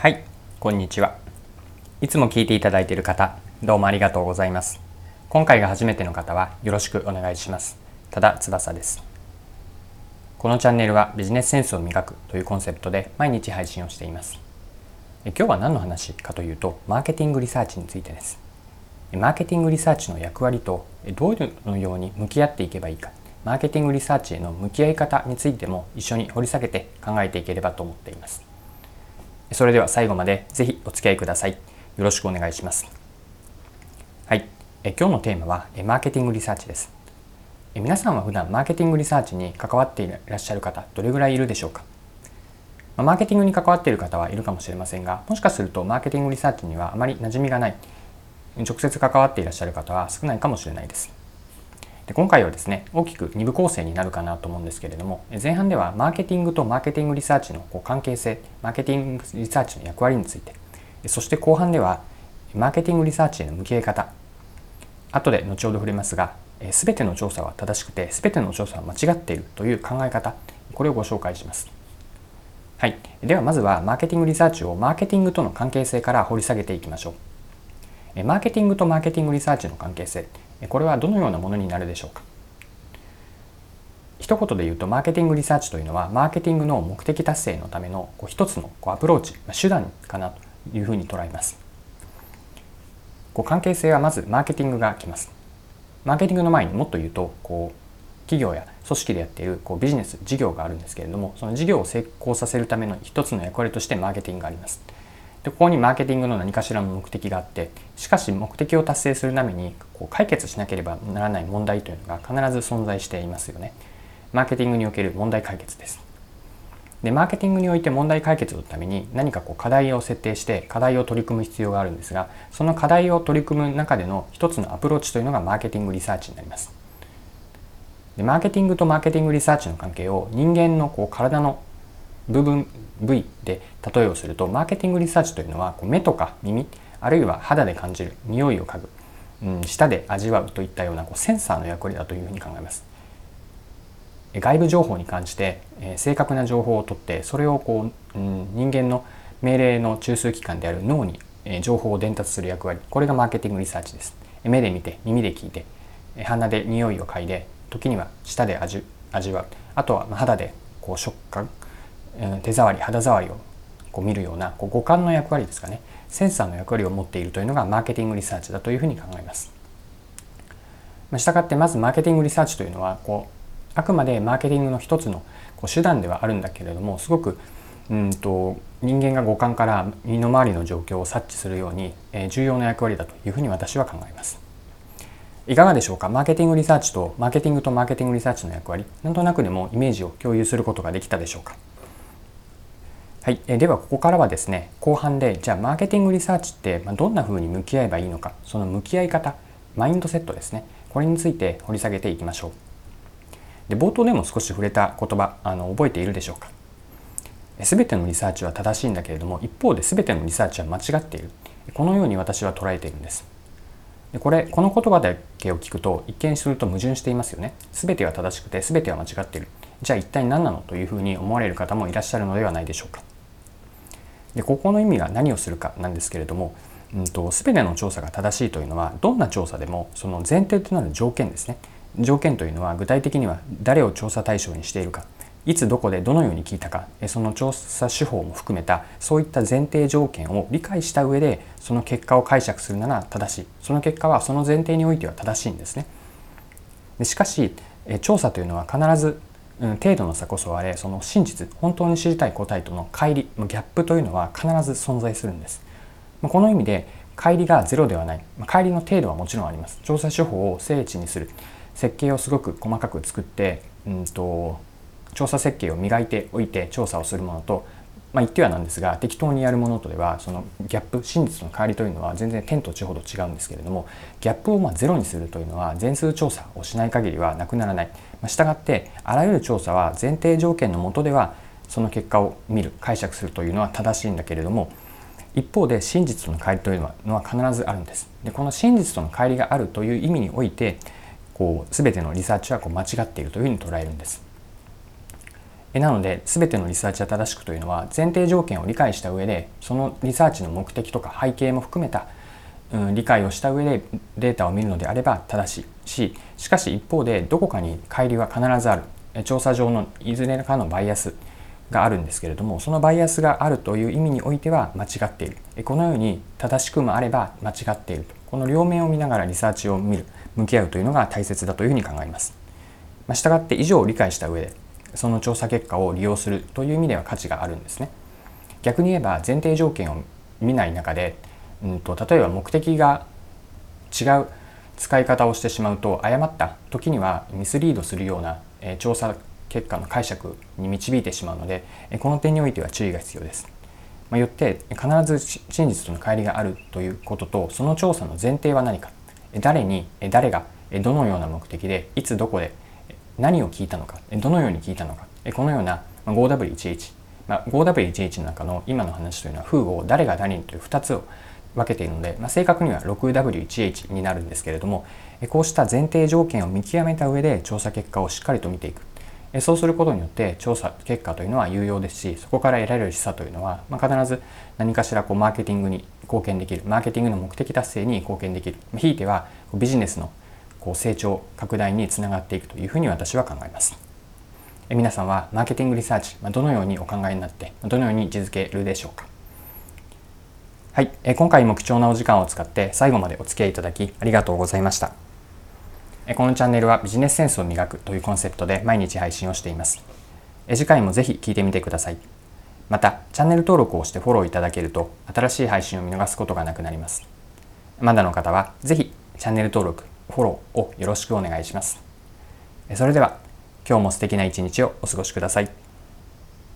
はいこんにちは。いつも聞いていただいている方どうもありがとうございます。今回が初めての方はよろしくお願いします。ただ翼です。このチャンネルはビジネスセンスを磨くというコンセプトで毎日配信をしています。今日は何の話かというとマーケティングリサーチについてです。マーケティングリサーチの役割とどのように向き合っていけばいいか。マーケティングリサーチへの向き合い方についても一緒に掘り下げて考えていければと思っています。それでは最後までぜひお付き合いください。よろしくお願いします。はい。え今日のテーマはマーケティングリサーチです。え皆さんは普段マーケティングリサーチに関わっていらっしゃる方どれぐらいいるでしょうか？マーケティングに関わっている方はいるかもしれませんがもしかするとマーケティングリサーチにはあまり馴染みがない直接関わっていらっしゃる方は少ないかもしれないです。で今回はですね大きく2部構成になるかなと思うんですけれども前半ではマーケティングとマーケティングリサーチのこう関係性マーケティングリサーチの役割についてそして後半ではマーケティングリサーチへの向き合い方後で後ほど触れますが全ての調査は正しくて全ての調査は間違っているという考え方これをご紹介します。はい、ではまずはマーケティングリサーチをマーケティングとの関係性から掘り下げていきましょう。マーケティングとマーケティングリサーチの関係性これはどのようなものになるでしょうか？一言で言うとマーケティングリサーチというのはマーケティングの目的達成のためのこう一つのこうアプローチ手段かなというふうに捉えます。こう関係性はまずマーケティングが来ます。マーケティングの前にもっと言うとこう企業や組織でやっているこうビジネス事業があるんですけれどもその事業を成功させるための一つの役割としてマーケティングがあります。でここにマーケティングの何かしらの目的があってしかし目的を達成するためにこう解決しなければならない問題というのが必ず存在していますよね。マーケティングにおける問題解決です。でマーケティングにおいて問題解決のために何かこう課題を設定して課題を取り組む必要があるんですがその課題を取り組む中での一つのアプローチというのがマーケティングリサーチになります。でマーケティングとマーケティングリサーチの関係を人間のこう体の部分部位で例えをするとマーケティングリサーチというのは目とか耳あるいは肌で感じる匂いを嗅ぐ、うん、舌で味わうといったようなこうセンサーの役割だというふうに考えます。外部情報に関して、え、正確な情報を取ってそれをこう、うん、人間の命令の中枢機関である脳に、え、情報を伝達する役割これがマーケティングリサーチです。目で見て耳で聞いて鼻で匂いを嗅いで時には舌で味味わうあとは肌でこう触覚手触り肌触りをこう見るようなこう五感の役割ですかねセンサーの役割を持っているというのがマーケティングリサーチだというふうに考えます。したがってまずマーケティングリサーチというのはこうあくまでマーケティングの一つのこう手段ではあるんだけれどもすごくうんと人間が五感から身の回りの状況を察知するように、え重要な役割だというふうに私は考えます。いかがでしょうか？マーケティングリサーチとマーケティングとマーケティングリサーチの役割なんとなくでもイメージを共有することができたでしょうか？はい、えではここからはですね後半でじゃあマーケティングリサーチってどんなふうに向き合えばいいのかその向き合い方マインドセットですね。これについて掘り下げていきましょう。で冒頭でも少し触れた言葉あの覚えているでしょうか。全てのリサーチは正しいんだけれども一方で全てのリサーチは間違っている。このように私は捉えているんです。でこれこの言葉だけを聞くと一見すると矛盾していますよね。全ては正しくて全ては間違っている。じゃあ一体何なの？というふうに思われる方もいらっしゃるのではないでしょうか。でここの意味が何をするかなんですけれども、うんと、全ての調査が正しいというのはどんな調査でもその前提となる条件ですね条件というのは具体的には誰を調査対象にしているかいつどこでどのように聞いたかその調査手法も含めたそういった前提条件を理解した上でその結果を解釈するなら正しいその結果はその前提においては正しいんですね。でしかし調査というのは必ずん程度の差こそあれその真実本当に知りたい答えとの乖離ギャップというのは必ず存在するんです。まこの意味で乖離がゼロではない。乖離の程度はもちろんあります。調査手法を精緻にする。設計をすごく細かく作って、うんと調査設計を磨いておいて調査をするものと、まあ、言ってはなんですが適当にやるものとではそのギャップ真実の代わりというのは全然天と地ほど違うんですけれどもギャップをまゼロにするというのは全数調査をしない限りはなくならない。まあ、したがってあらゆる調査は前提条件のもとではその結果を見る解釈するというのは正しいんだけれども一方で真実との乖離というのは必ずあるんです。でこの真実との乖離があるという意味においてこう全てのリサーチはこう間違っているというふうに捉えるんです。なので全てのリサーチは正しくというのは前提条件を理解した上でそのリサーチの目的とか背景も含めた、うん、理解をした上でデータを見るのであれば正しい。ししかし一方でどこかに乖離は必ずある。調査上のいずれかのバイアスがあるんですけれどもそのバイアスがあるという意味においては間違っている。このように正しくもあれば間違っているこの両面を見ながらリサーチを見る。向き合うというのが大切だというふうに考えます。まあ、したがって以上を理解した上でその調査結果を利用するという意味では価値があるんですね。逆に言えば前提条件を見ない中で、うんと、例えば目的が違う使い方をしてしまうと誤った時にはミスリードするような、え調査結果の解釈に導いてしまうのでこの点においては注意が必要です。まあ、よって必ず真実との乖離があるということとその調査の前提は何か誰に誰がどのような目的でいつどこで何を聞いたのか？どのように聞いたのか？このような 5W11、まあ、5W11 の中の今の話というのは Who を誰が誰にという2つを分けているので、まあ、正確には 6W1H になるんですけれどもこうした前提条件を見極めた上で調査結果をしっかりと見ていく。そうすることによって調査結果というのは有用ですしそこから得られる示唆というのは、まあ、必ず何かしらこうマーケティングに貢献できる。マーケティングの目的達成に貢献できる。ひいてはビジネスのこう成長拡大につながっていくというふうに私は考えます。皆さんはマーケティングリサーチどのようにお考えになってどのように位置づけるでしょうか？はい、今回も貴重なお時間を使って最後までお付き合いいただきありがとうございました。このチャンネルはビジネスセンスを磨くというコンセプトで毎日配信をしています。次回もぜひ聞いてみてください。また、チャンネル登録をしてフォローいただけると新しい配信を見逃すことがなくなります。まだの方はぜひチャンネル登録、フォローをよろしくお願いします。それでは、今日も素敵な一日をお過ごしください。